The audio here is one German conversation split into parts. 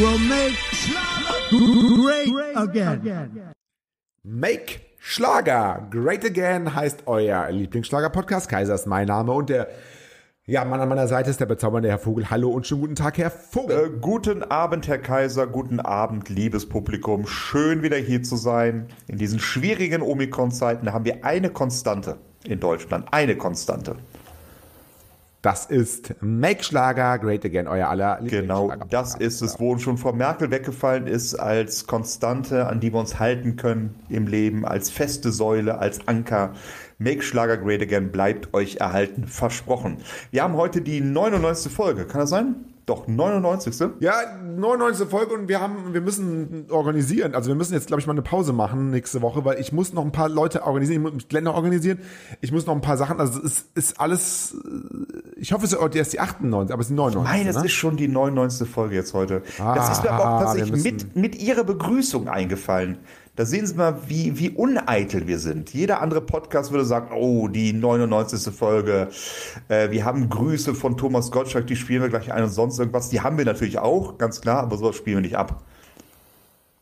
Will make great again. Make Schlager Great Again heißt euer Lieblingsschlager-Podcast. Kaiser ist mein Name und der ja, Mann an meiner Seite ist der bezaubernde Herr Vogel. Hallo und schönen guten Tag, Herr Vogel. Äh, guten Abend, Herr Kaiser. Guten Abend, liebes Publikum. Schön wieder hier zu sein. In diesen schwierigen Omikron-Zeiten haben wir eine Konstante in Deutschland. Eine Konstante. Das ist Make Schlager Great Again, euer aller Genau, das ist es, wo uns schon vor Merkel weggefallen ist, als Konstante, an die wir uns halten können im Leben, als feste Säule, als Anker. Make Schlager Great Again bleibt euch erhalten, versprochen. Wir haben heute die 99. Folge, kann das sein? Doch, 99. Ja, 99. Folge und wir haben, wir müssen organisieren. Also wir müssen jetzt, glaube ich, mal eine Pause machen nächste Woche, weil ich muss noch ein paar Leute organisieren, ich muss Länder organisieren. Ich muss noch ein paar Sachen, also es ist, ist alles, äh, ich hoffe, es ist erst die 98, aber es ist die 99. Nein, das ne? ist schon die 99. Folge jetzt heute. Ah, das ist mir aber auch tatsächlich mit, mit Ihrer Begrüßung eingefallen. Da sehen Sie mal, wie, wie uneitel wir sind. Jeder andere Podcast würde sagen, oh, die 99. Folge. Äh, wir haben Grüße von Thomas Gottschalk, die spielen wir gleich ein und sonst irgendwas. Die haben wir natürlich auch, ganz klar, aber sowas spielen wir nicht ab.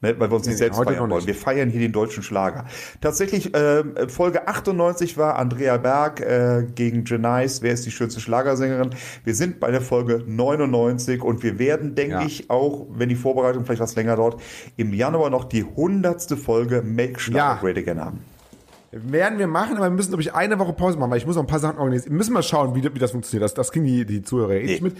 Ne, weil wir uns nicht Nee, selbst heute feiern wollen. nicht. Wir feiern hier den deutschen Schlager. Tatsächlich, äh, Folge 98 war Andrea Berg äh, gegen Janice. Wer ist die schönste Schlagersängerin? Wir sind bei der Folge 99 und wir werden, denke Ja. ich, auch, wenn die Vorbereitung vielleicht was länger dauert, im Januar noch die 100. Folge Make Schlager Ja. Great Again haben. Werden wir machen, aber wir müssen, glaube ich, eine Woche Pause machen, weil ich muss noch ein paar Sachen organisieren. Wir müssen mal schauen, wie, wie das funktioniert. Das, das kriegen die, die Zuhörer eh nicht Nee. mit.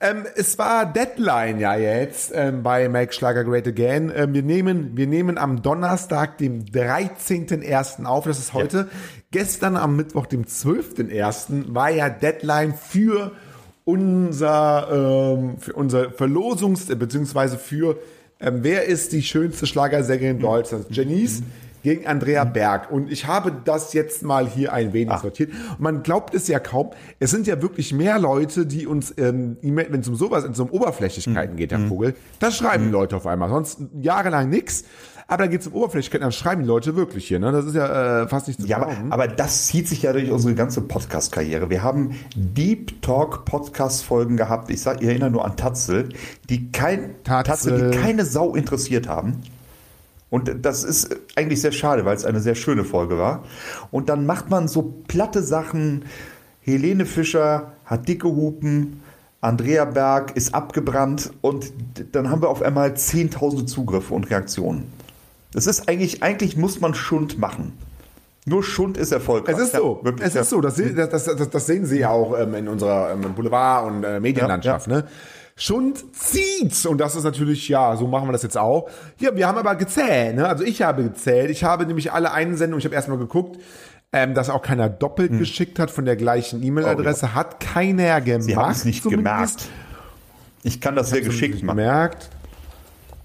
Ähm, es war Deadline ja jetzt ähm, bei Make Schlager Great Again. Ähm, wir, nehmen, wir nehmen am Donnerstag, dem 13.01. auf, das ist heute. Gestern am Mittwoch, dem 12.01. war ja Deadline für unser, ähm, für unser Verlosungs- beziehungsweise für ähm, wer ist die schönste Schlagersängerin Deutschlands? Janice gegen Andrea Berg. Und ich habe das jetzt mal hier ein wenig sortiert. Und man glaubt es ja kaum. Es sind ja wirklich mehr Leute, die uns ähm, wenn es um sowas, wenn es um Oberflächlichkeiten geht, Herr Vogel, da schreiben die Leute auf einmal. Sonst jahrelang nix. Aber da geht es um Oberflächlichkeiten, dann schreiben die Leute wirklich hier. Ne? Das ist ja äh, fast nicht zu Ja, aber, glauben. aber das zieht sich ja durch unsere ganze Podcast-Karriere. Wir haben Deep Talk Podcast-Folgen gehabt. Ich, sag, ich erinnere nur an Tatzel, die kein Tatzel. Tatzel, die keine Sau interessiert haben. Und das ist eigentlich sehr schade, weil es eine sehr schöne Folge war. Und dann macht man so platte Sachen. Helene Fischer hat dicke Hupen. Andrea Berg ist abgebrannt und dann haben wir auf einmal zehntausende Zugriffe und Reaktionen. Das ist eigentlich, eigentlich muss man Schund machen. Nur Schund ist erfolgreich. Es ist so, Ja, wirklich, es ja. ist so. Das, das, das, das, sehen Sie ja auch ähm, in unserer ähm, Boulevard- und äh, Medienlandschaft. Ne? Schund zieht und das ist natürlich, ja, so machen wir das jetzt auch. Ja, wir haben aber gezählt, ne? also ich habe gezählt. Ich habe nämlich alle Einsendungen, ich habe erstmal geguckt, ähm, dass auch keiner doppelt Hm. geschickt hat von der gleichen E-Mail-Adresse. Hat keiner gemacht. Sie haben es nicht zumindest. gemerkt. Ich kann das sehr geschickt machen. gemerkt.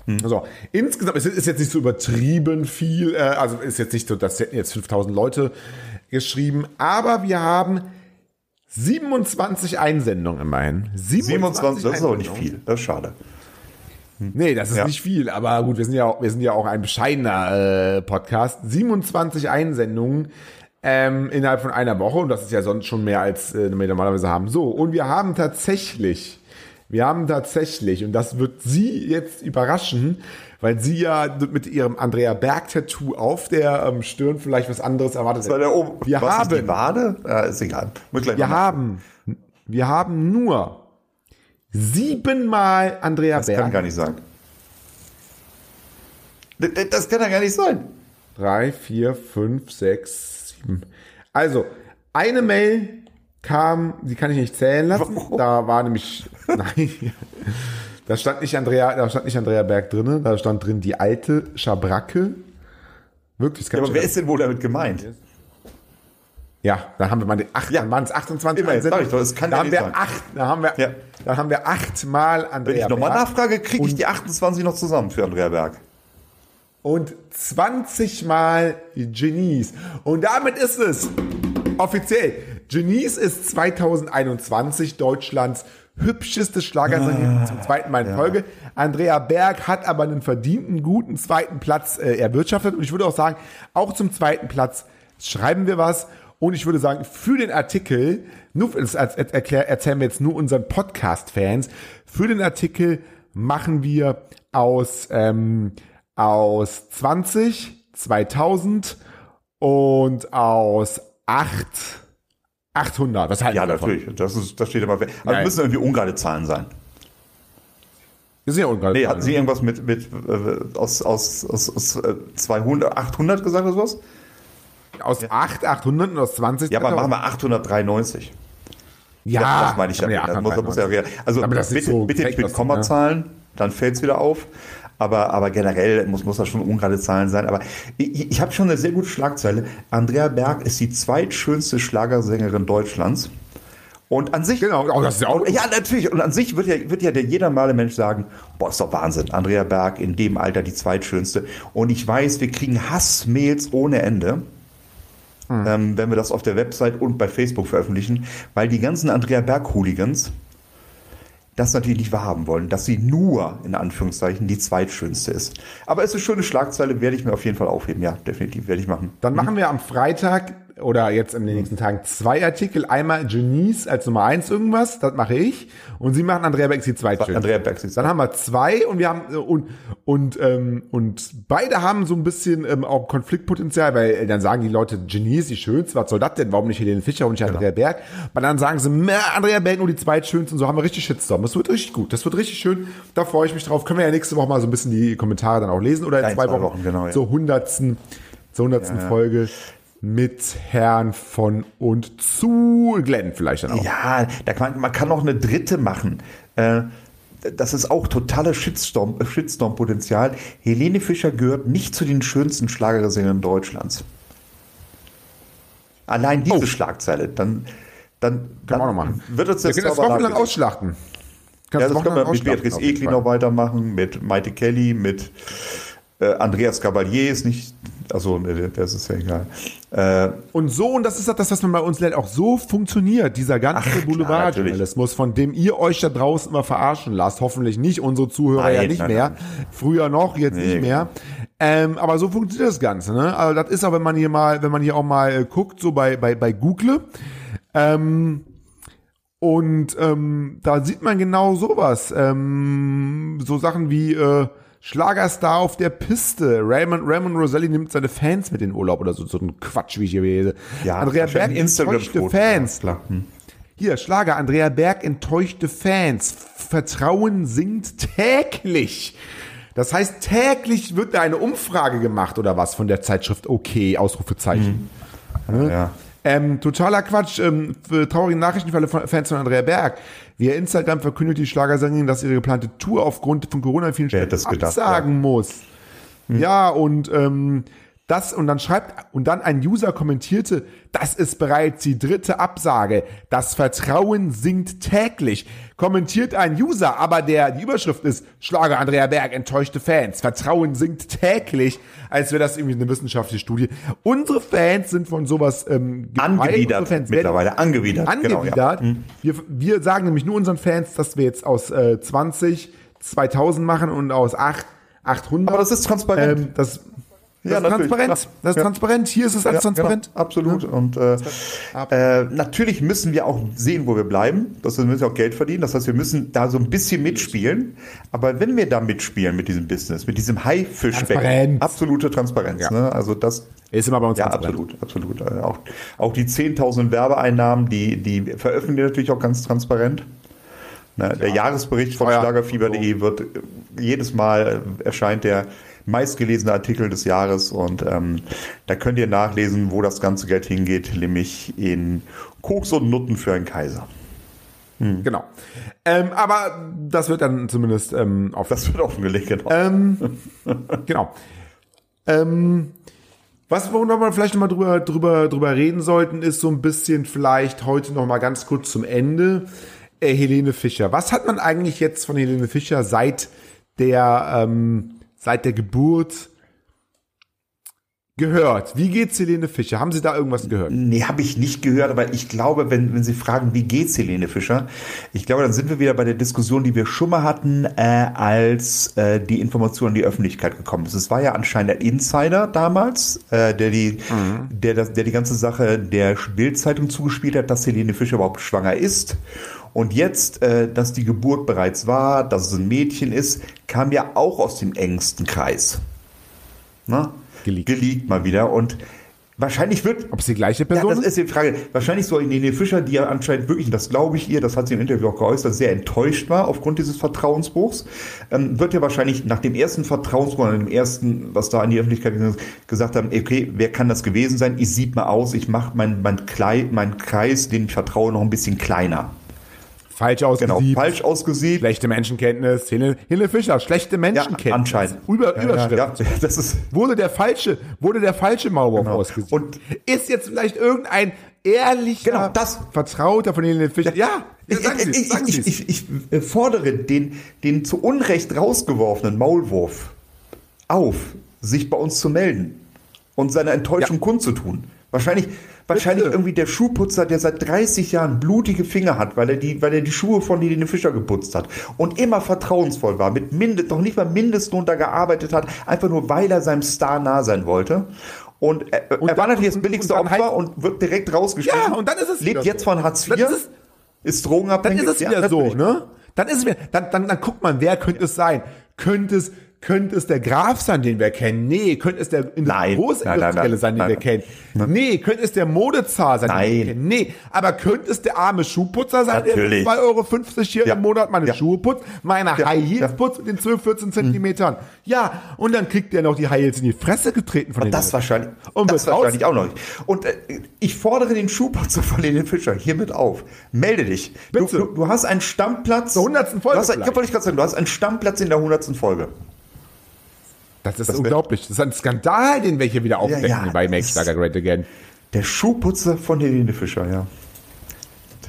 Hm. So, insgesamt es ist jetzt nicht so übertrieben viel, äh, also ist jetzt nicht so, das hätten jetzt 5000 Leute geschrieben, aber wir haben 27 Einsendungen immerhin. 27, das ist aber nicht viel. Das ist schade. Nee, das ist Ja. nicht viel, aber gut, wir sind ja auch, wir sind ja auch ein bescheidener äh, Podcast. 27 Einsendungen ähm, innerhalb von einer Woche und das ist ja sonst schon mehr als äh, wir normalerweise haben. So, und wir haben tatsächlich, wir haben tatsächlich, und das wird Sie jetzt überraschen, weil Sie ja mit Ihrem Andrea Berg-Tattoo auf der ähm, Stirn vielleicht was anderes erwartet. Das war der oben. wir Was haben, ist die Wade? Ja, ist egal. Wir haben, wir haben nur siebenmal Andrea Das Berg. kann gar nicht sein. Das, das kann ja gar nicht sein. Drei, vier, fünf, sechs, sieben. Also, eine Mail kam, die kann ich nicht zählen lassen. Warum? Da war nämlich, nein, da stand nicht Andrea, da stand nicht Andrea Berg drinne, da stand drin die alte Schabracke. Wirklich, Ja, aber wer ist denn wohl damit gemeint? Ja, dann haben wir mal die acht, Ja. waren es 28 Immerhin, sag ich doch, das kann da haben wir sein. acht, da haben wir, Ja. dann haben wir achtmal Andrea Wenn ich nochmal nachfrage, kriege ich die 28 noch zusammen für Andrea Berg. und 20 Mal Genies. Und damit ist es offiziell. Genies ist 2021 Deutschlands hübscheste Schlagersängerin zum zweiten Mal in Folge. Andrea Berg hat aber einen verdienten, guten zweiten Platz äh, erwirtschaftet. Und ich würde auch sagen, auch zum zweiten Platz schreiben wir was. Und ich würde sagen, für den Artikel, nur, das er- erzählen wir jetzt nur unseren Podcast-Fans, für den Artikel machen wir aus, ähm, aus 20, 2000 und aus 8, 800. Was halten Ja, davon? natürlich. Das, ist, das steht immer. Also Ja, müssen irgendwie ungerade Zahlen sein. Das sind ja ungerade Nee, Zahlen. hatten Sie irgendwas mit, mit äh, aus, aus, aus, aus äh, 200, 800 gesagt oder sowas? Aus 8, 800 und aus 20. Ja, aber machen wir 893. Ja, das meine ich ja. damit. Das muss, das muss ja, also das ist bitte, so bitte nicht mit Kommazahlen, dann fällt es wieder auf. Aber, aber generell muss, muss das schon ungerade Zahlen sein. Aber ich, ich habe schon eine sehr gute Schlagzeile. Andrea Berg ist die zweitschönste Schlagersängerin Deutschlands. Und an sich. Genau, oh, das ist ja auch. Ja, natürlich. Und an sich wird ja, wird ja der jeder normale Mensch sagen, boah, ist doch Wahnsinn. Andrea Berg in dem Alter die zweitschönste. Und ich weiß, wir kriegen Hassmails ohne Ende. Ähm, wenn wir das auf der Website und bei Facebook veröffentlichen, weil die ganzen Andrea Berg-Hooligans das natürlich nicht wahrhaben wollen, dass sie nur, in Anführungszeichen, die zweitschönste ist. Aber es ist eine schöne Schlagzeile, werde ich mir auf jeden Fall aufheben. Ja, definitiv, werde ich machen. Dann machen wir am Freitag oder jetzt in den nächsten Tagen zwei Artikel. Einmal Genies als Nummer eins irgendwas, das mache ich. Und Sie machen Andrea Beck die zweitschönste. Andrea die Dann haben wir zwei und wir haben äh, und und ähm, und beide haben so ein bisschen ähm, auch Konfliktpotenzial, weil äh, dann sagen die Leute, Genie ist die schönste, was soll das denn? Warum nicht Helene Fischer und nicht Andrea Berg? Aber dann sagen sie, Andrea Berg nur die zweitschönste und so haben wir richtig Shitstorm. Das wird richtig gut, das wird richtig schön. Da freue ich mich drauf. Können wir ja nächste Woche mal so ein bisschen die Kommentare dann auch lesen oder in, Ja, in zwei, Wochen, Wochen, genau, ja. zur hundertsten, zur hundertsten Folge mit Herrn von und zu Glenn vielleicht dann auch. Ja, da kann man, kann noch eine dritte machen. Äh, das ist auch totales Shitstorm, äh, Shitstorm-Potenzial. Helene Fischer gehört nicht zu den schönsten Schlagersängerinnen Deutschlands. Allein diese Oh. Schlagzeile, dann, dann, wir dann noch machen. wird uns Wir das können das wochenlang ausschlachten. Ja, das können wir mit Beatrice Egli noch weitermachen, mit Maite Kelly, mit äh, Andreas Cavalier ist nicht, also ne, das ist ja egal. Äh, Und so, und das ist das, was man bei uns lernt, auch so funktioniert dieser ganze Boulevardjournalismus, von dem ihr euch da draußen immer verarschen lasst. Hoffentlich nicht, unsere Zuhörer ja Nein, nicht nein, mehr. nein. Früher noch, jetzt Nee, nicht mehr. Ähm, aber so funktioniert das Ganze. Ne? Also das ist auch, wenn man hier mal, wenn man hier auch mal äh, guckt, so bei, bei, bei Google, ähm, und ähm, da sieht man genau sowas. Ähm, so Sachen wie äh, Schlagerstar auf der Piste. Raymond, Raymond Roselli nimmt seine Fans mit in den Urlaub oder so, so ein Quatsch, wie ich hier lese. ja, Andrea Berg enttäuschte. Fans. Ja. Hm. Hier, Schlager, Andrea Berg enttäuschte Fans. Vertrauen sinkt täglich. Das heißt, täglich wird da eine Umfrage gemacht oder was von der Zeitschrift Okay, Ausrufezeichen. Ja. Ähm, totaler Quatsch. Ähm, für traurige Nachrichten für alle Fans von Andrea Berg. Via Instagram verkündet die Schlagersängerin, dass ihre geplante Tour aufgrund von Corona in vielen Städten absagen muss. Ja, und ähm, das und dann schreibt und dann ein User kommentierte, das ist bereits die dritte Absage. Das Vertrauen sinkt täglich. Kommentiert ein User, aber der die Überschrift ist Schlager Andrea Berg enttäuschte Fans. Vertrauen sinkt täglich, als wäre das irgendwie eine wissenschaftliche Studie. Unsere Fans sind von sowas ähm. Angewidert Fans werden- mittlerweile, angewidert. Genau, ja. angewidert. wir, wir sagen nämlich nur unseren Fans, dass wir jetzt aus äh, 20 2000 machen und aus 8 800. Aber das ist transparent. Ähm, das, das Ja, ist natürlich, transparent. klar. Das ist Ja. transparent. Hier ist es alles Ja, transparent. Genau, absolut. Und äh, äh, natürlich müssen wir auch sehen, wo wir bleiben. Das heißt, wir müssen auch Geld verdienen. Das heißt, wir müssen da so ein bisschen mitspielen. Aber wenn wir da mitspielen mit diesem Business, mit diesem Haifischbecken, absolute Transparenz. Ja. Ne? Also das Ist immer bei uns ja, transparent. absolut, absolut. Äh, Auch, auch die 10.000 Werbeeinnahmen, die, die veröffentlichen wir natürlich auch ganz transparent. Ne, Der Jahresbericht von Schlagerfieber.de wird äh, jedes Mal äh, erscheint der meistgelesene Artikel des Jahres und ähm, da könnt ihr nachlesen, wo das ganze Geld hingeht, nämlich in Koks und Nutten für einen Kaiser. Genau. Ähm, aber das wird dann zumindest ähm, auf Das wird offengelegt, genau. Ähm, genau. Ähm, Was wir vielleicht noch mal drüber, drüber, drüber reden sollten, ist so ein bisschen vielleicht heute noch mal ganz kurz zum Ende. Äh, Helene Fischer. Was hat man eigentlich jetzt von Helene Fischer seit der, ähm, seit der Geburt gehört? Wie geht's Helene Fischer? Haben Sie da irgendwas gehört? Nee, habe ich nicht gehört, aber ich glaube, wenn, wenn Sie fragen, wie geht's Helene Fischer, ich glaube, dann sind wir wieder bei der Diskussion, die wir schon mal hatten, äh, als äh, die Information in die Öffentlichkeit gekommen ist. Es war ja anscheinend ein Insider damals, äh, der die, der, das, der die ganze Sache der Bildzeitung zugespielt hat, dass Helene Fischer überhaupt schwanger ist. Und jetzt, äh, dass die Geburt bereits war, dass es ein Mädchen ist, kam ja auch aus dem engsten Kreis. Na? Geleakt. Geleakt mal wieder. Und wahrscheinlich wird Ob es die gleiche ja, Person das ist die Frage. Wahrscheinlich soll Helene Fischer, die ja anscheinend wirklich, und das glaube ich ihr, das hat sie im Interview auch geäußert, sehr enttäuscht war aufgrund dieses Vertrauensbruchs, ähm, wird ja wahrscheinlich nach dem ersten Vertrauensbruch, nach dem ersten, was da an die Öffentlichkeit ist, gesagt haben, okay, wer kann das gewesen sein? Ich sieht mal aus, ich mache mein, mein, mein Kreis, den ich vertraue, noch ein bisschen kleiner. Falsch Genau, ausgesiebt? falsch ausgesiebt. Schlechte Menschenkenntnis. Helene, Helene Fischer, schlechte Ja, Menschenkenntnis. anscheinend. Über, ja, Überschrift. Ja, ja, das ist, Wurde der falsche, wurde der falsche Maulwurf Genau. ausgesiebt. Und- ist jetzt vielleicht irgendein ehrlicher Genau, das- Vertrauter von Helene Fischer? Ja, ja ich, sagen Sie, ich, sagen ich, ich, ich, ich fordere den, den zu Unrecht rausgeworfenen Maulwurf auf, sich bei uns zu melden und seine Enttäuschung Ja. kundzutun. Wahrscheinlich, wahrscheinlich Bitte. irgendwie der Schuhputzer, der seit 30 Jahren blutige Finger hat, weil er die, weil er die Schuhe von Helene Fischer geputzt hat und immer vertrauensvoll war, mit Mindest, noch nicht mal Mindestlohn da gearbeitet hat, einfach nur weil er seinem Star nah sein wollte. Und er, er war dann- natürlich das und- billigste und dann Opfer und wird direkt rausgeschmissen. Ja, und dann ist es Lebt jetzt so. von Hartz IV, Dann ist es- ist Dann drogenabhängig. ist es Ja, wieder so, natürlich. ne? Dann ist es wieder, dann, dann, dann guckt man, wer könnte es sein? Könnte es, könnte es der Graf sein, den wir kennen? Nee. Könnte es der. Großindustrielle sein, den Nein, wir kennen? Nee. Könnte es der Modezar sein, den Nein. wir kennen? Nee. Aber könnte es der arme Schuhputzer sein, Natürlich. der für 2,50 Euro hier Ja. im Monat meine Ja. Schuhe putzt, meine Ja. High Heels putzt mit den 12, 14 Zentimetern? Ja. Und dann kriegt der noch die High Heels in die Fresse getreten von den Das wahrscheinlich. Und das wahrscheinlich auch noch nicht. Und äh, ich fordere den Schuhputzer von Helene Fischer hiermit auf. Melde dich. Du, Bitte. du, du hast einen Stammplatz. Zur 100. Folge Du hast, ja, wollte ich gerade sagen, du hast einen Stammplatz in der 100. Folge. Das ist Das unglaublich. Das ist ein Skandal, den wir hier wieder aufdecken ja, bei das Make Schlager Great Again. Der Schuhputzer von Helene Fischer, ja.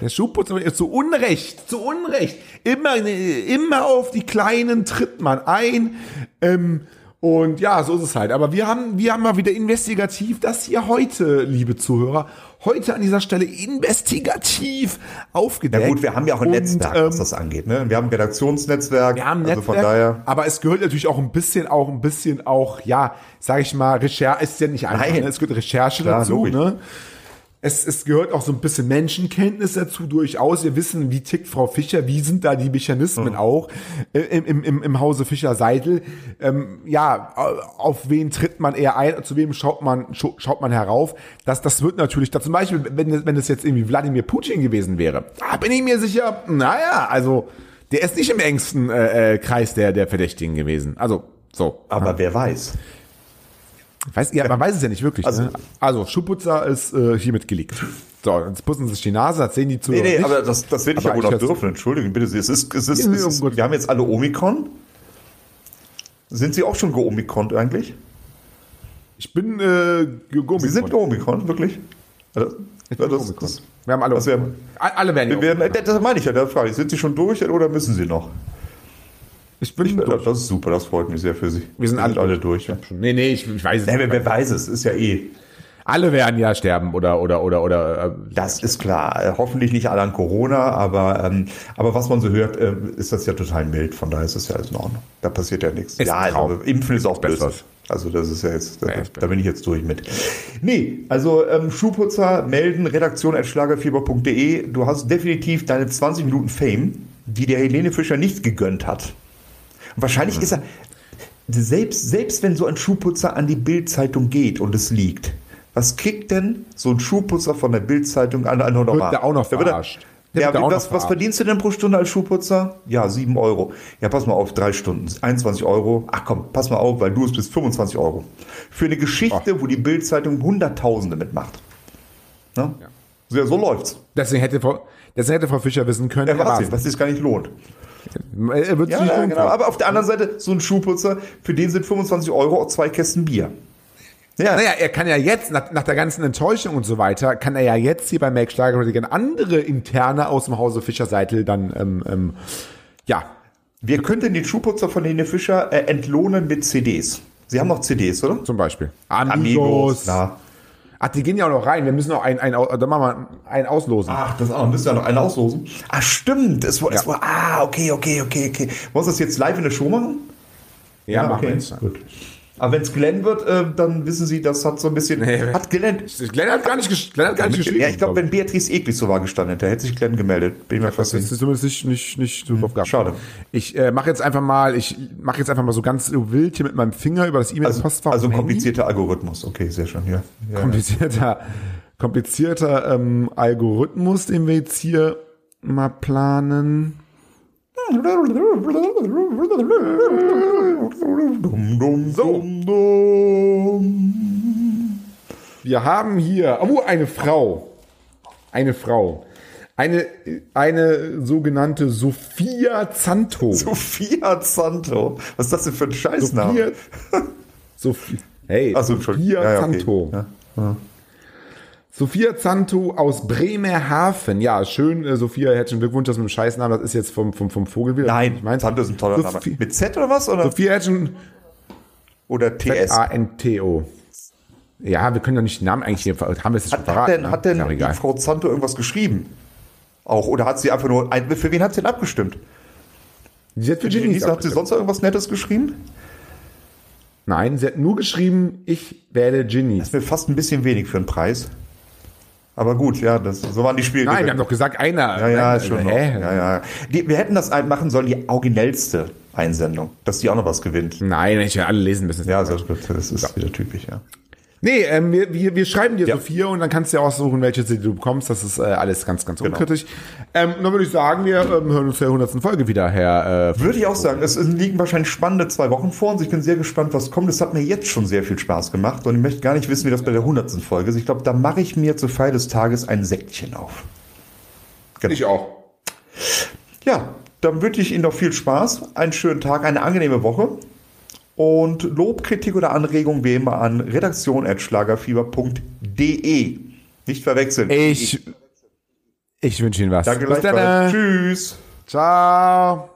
Der Schuhputzer ist zu Unrecht, zu Unrecht. Immer, immer auf die Kleinen tritt man ein. Ähm, und ja, so ist es halt. Aber wir haben, wir haben mal wieder investigativ das hier heute, liebe Zuhörer, heute an dieser Stelle investigativ aufgedeckt. Ja gut, wir haben ja auch ein Und, Netzwerk, ähm, was das angeht. Ne? Wir haben ein Redaktionsnetzwerk. wir haben ein also Netzwerk, von daher. aber es gehört natürlich auch ein bisschen, auch ein bisschen auch, ja, sag ich mal, Recherche, ist ja nicht einfach, ne? es gehört Recherche Klar, dazu, logisch. ne? Es, es gehört auch so ein bisschen Menschenkenntnis dazu, durchaus. Wir wissen, wie tickt Frau Fischer, wie sind da die Mechanismen auch äh, im, im, im Hause Fischer-Seidel. Ähm, ja, auf wen tritt man eher ein, zu wem schaut man, scha- schaut man herauf. Das, das wird natürlich, da zum Beispiel, wenn, wenn es jetzt irgendwie Wladimir Putin gewesen wäre, da bin ich mir sicher, naja, also der ist nicht im engsten äh, äh, Kreis der, der Verdächtigen gewesen. Also, so. Aber wer weiß. Weiß, ja, man weiß es ja nicht wirklich. Also- ne? also Schuhputzer ist äh, hiermit geleakt. So, jetzt putzen sie sich die Nase, das sehen die zu. Nee, nee, aber das, das werde ich Aber ja wohl noch ich- dürfen. Entschuldigen, bitte. Sie. Es ist, es ist, Ja, es ist, wir haben jetzt alle Omikron. Sind Sie auch schon geomikron eigentlich? Ich bin äh, gegummi. Sie sind geomikron, wirklich? Also, Ich bin das- das- Wir haben alle. das wär- A- alle werden. Wir werden, das das meine ich ja, da frage ich. Sind Sie schon durch oder müssen Sie noch? Ich bin Ich, durch. das ist super, das freut mich sehr für Sie. Wir sind alle, durch. Ja. Nee, nee, ich, ich weiß es Nee, nicht. wer, wer weiß es, ist ja eh. Alle werden ja sterben oder oder oder oder. Äh, Das ist klar. Äh, Hoffentlich nicht alle an Corona, aber, ähm, aber was man so hört, äh, ist das ja total mild. Von daher ist das ja alles in Ordnung. Da passiert ja nichts. Ist ja, also, Impfen ist auch Besser. Also das ist ja jetzt, da, Ja, da bin ich jetzt durch mit. Nee, also ähm, Schuhputzer melden, redaktion. Du hast definitiv deine 20 Minuten Fame, die der Helene Fischer nicht gegönnt hat. Und wahrscheinlich Mhm. ist er, selbst, selbst wenn so ein Schuhputzer an die Bildzeitung geht und es liegt, was kriegt denn so ein Schuhputzer von der Bildzeitung an ein Honorar? der auch noch wird er- verarscht. Der Ja, wird was, was verdienst du denn pro Stunde als Schuhputzer? Ja, 7 Euro. Ja, pass mal auf, drei Stunden, 21 Euro. Ach komm, pass mal auf, weil du es bist, 25 Euro. Für eine Geschichte, wo die Bildzeitung Hunderttausende mitmacht. Ne? So, ja, so läuft's. deswegen hätte Frau, deswegen hätte Frau Fischer wissen können. Ja, was sich gar nicht lohnt. Er wird Ja, ja genau. Aber auf der anderen Seite, so ein Schuhputzer, für den sind 25 Euro auch zwei Kästen Bier. Ja. Naja, er kann ja jetzt, nach, nach der ganzen Enttäuschung und so weiter, kann er ja jetzt hier bei Make Schlager andere interne aus dem Hause Fischer-Seitel dann, ähm, ähm, ja, Wir könnten den Schuhputzer von Helene Fischer äh, entlohnen mit CDs. Sie haben noch CDs, oder? zum Beispiel. Amigos. klar. Ach, die gehen ja auch noch rein. Wir müssen noch ein, ein, dann machen wir einen auslosen. Ach, das auch. Müsst ihr noch einen auslosen? Ah, stimmt. Es war, es Ja. war, ah, okay, okay, okay, okay. Wir das jetzt live in der Show machen? ja, machen okay. wir jetzt. Gut. Aber wenn es Glenn wird, äh, dann wissen Sie, das hat so ein bisschen. Nee. hat Glenn. Glenn hat gar nicht, Glenn hat gar nicht geschrieben. Ja, ich glaube, glaub wenn Beatrice Egli so war gestanden hätte, hätte sich Glenn gemeldet. Bin ich mir fast Das sicher. ist zumindest nicht, nicht, nicht so gehabt. Schade. Ich äh, mache jetzt einfach mal, ich mache jetzt einfach mal so ganz wild hier mit meinem Finger über das Also, E-Mail-Postfach. also Handy. komplizierter Algorithmus. Okay, sehr schön. Ja. ja. komplizierter, komplizierter ähm, Algorithmus, den wir jetzt hier mal planen. So. Wir haben hier, oh, eine Frau. Eine Frau. Eine, eine sogenannte Sophia Zanto. Sophia Santo. Was ist das denn für ein Scheißname? Sophia, Sophie, hey, Entschuldigung. Sophia Ja, ja, okay. Zanto. Ja. Sophia Zanto aus Bremerhaven. Ja, schön, äh, Sophia, herzlichen Glückwunsch, das mit dem Scheißnamen, das ist jetzt vom, vom, vom Vogel wieder. Nein, ich meine, Santo ist ein toller Name. Sophie- Mit Z oder was? Oder, Sophia herzlichen oder TS? A-N-T-O. Ja, wir können doch nicht den Namen eigentlich hier, haben wir es jetzt schon Hat, verraten? hat denn, ne? hat denn ja die. Frau Zanto irgendwas geschrieben? Auch, oder hat sie einfach nur, ein, für wen hat sie denn abgestimmt? Sie hat für Ginny hat sie sonst irgendwas Nettes geschrieben? Nein, sie hat nur geschrieben, ich werde Ginny. Das ist mir fast ein bisschen wenig für einen Preis. Aber gut, ja, das, so waren die Spiele. Nein, wir haben doch gesagt, einer. Ja, ja, ist schon. hä? Ja, ja. Die, wir hätten das ein- machen sollen, die originellste Einsendung, dass die auch noch was gewinnt. Nein, ich will alle lesen müssen. Ja, das, das ist wieder typisch, ja. Nee, ähm, wir, wir, wir schreiben dir Ja. Sophia und dann kannst du ja aussuchen, welche CD du bekommst. Das ist äh, alles ganz, ganz Genau. unkritisch. Ähm, dann würde ich sagen, wir ähm, hören uns zur 100. Folge wieder, Herr. Äh, Würde ich auch sagen, es liegen wahrscheinlich spannende zwei Wochen vor uns. Ich bin sehr gespannt, was kommt. Es hat mir jetzt schon sehr viel Spaß gemacht und ich möchte gar nicht wissen, wie das bei der 100. Folge ist. Ich glaube, da mache ich mir zur Feier des Tages ein Säckchen auf. Genau. ich auch. Ja, dann wünsche ich Ihnen noch viel Spaß, einen schönen Tag, eine angenehme Woche. Und Lob, Kritik oder Anregung wie immer an redaktion.schlagerfieber.de. Nicht verwechseln. Ich, ich wünsche Ihnen was. Danke Bis dann. Tschüss. Ciao.